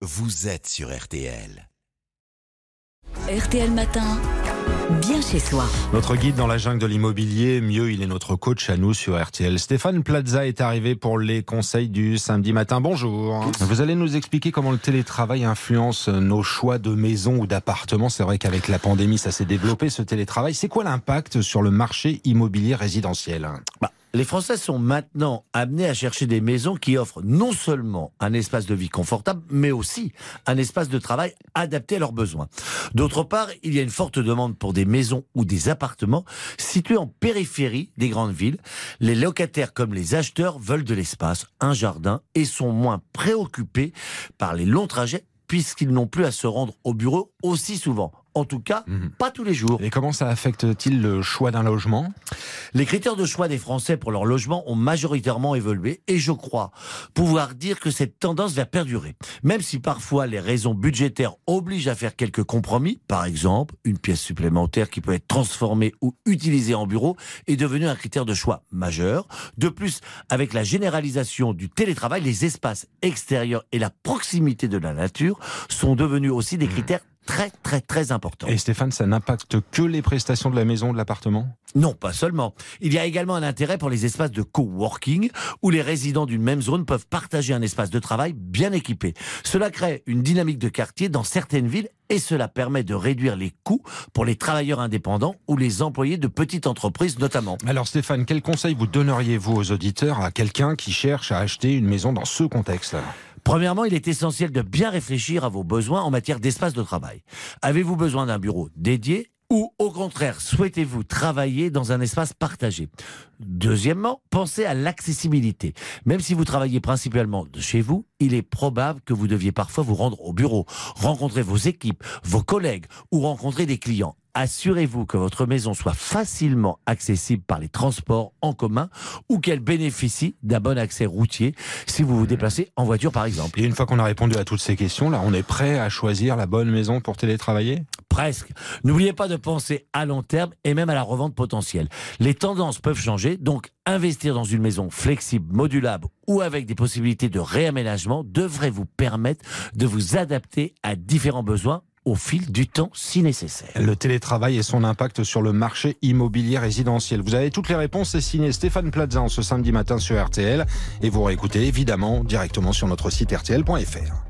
vous êtes sur RTL. RTL Matin, bien chez soi. Notre guide dans la jungle de l'immobilier, mieux, il est notre coach à nous sur RTL. Stéphane Plaza est arrivé pour les conseils du samedi matin. Bonjour. Vous allez nous expliquer comment le télétravail influence nos choix de maison ou d'appartement. C'est vrai qu'avec la pandémie, ça s'est développé ce télétravail. C'est quoi l'impact sur le marché immobilier résidentiel? Bah, les Français sont maintenant amenés à chercher des maisons qui offrent non seulement un espace de vie confortable, mais aussi un espace de travail adapté à leurs besoins. D'autre part, il y a une forte demande pour des maisons ou des appartements situés en périphérie des grandes villes. Les locataires comme les acheteurs veulent de l'espace, un jardin et sont moins préoccupés par les longs trajets puisqu'ils n'ont plus à se rendre au bureau aussi souvent. En tout cas, Mhm. pas tous les jours. Et comment ça affecte-t-il le choix d'un logement? Les critères de choix des Français pour leur logement ont majoritairement évolué et je crois pouvoir dire que cette tendance va perdurer. Même si parfois les raisons budgétaires obligent à faire quelques compromis, par exemple une pièce supplémentaire qui peut être transformée ou utilisée en bureau est devenu un critère de choix majeur. De plus, avec la généralisation du télétravail, les espaces extérieurs et la proximité de la nature sont devenus aussi des critères très très très importants. Et Stéphane, ça n'impacte que les prestations de la maison ou de l'appartement? Non, pas seulement. Il y a également un intérêt pour les espaces de coworking où les résidents d'une même zone peuvent partager un espace de travail bien équipé. Cela crée une dynamique de quartier dans certaines villes et cela permet de réduire les coûts pour les travailleurs indépendants ou les employés de petites entreprises notamment. Alors Stéphane, quel conseil vous donneriez-vous aux auditeurs à quelqu'un qui cherche à acheter une maison dans ce contexte? Premièrement, il est essentiel de bien réfléchir à vos besoins en matière d'espace de travail. Avez-vous besoin d'un bureau dédié ou au contraire, souhaitez-vous travailler dans un espace partagé? Deuxièmement, pensez à l'accessibilité. Même si vous travaillez principalement de chez vous, il est probable que vous deviez parfois vous rendre au bureau, rencontrer vos équipes, vos collègues ou rencontrer des clients. Assurez-vous que votre maison soit facilement accessible par les transports en commun ou qu'elle bénéficie d'un bon accès routier si vous vous déplacez en voiture par exemple. Et une fois qu'on a répondu à toutes ces questions, là, on est prêt à choisir la bonne maison pour télétravailler? Presque. N'oubliez pas de penser à long terme et même à la revente potentielle. Les tendances peuvent changer, donc investir dans une maison flexible, modulable ou avec des possibilités de réaménagement devrait vous permettre de vous adapter à différents besoins au fil du temps si nécessaire. Le télétravail et son impact sur le marché immobilier résidentiel. Vous avez toutes les réponses, c'est signé Stéphane Plaza ce samedi matin sur RTL et vous réécoutez évidemment directement sur notre site rtl.fr.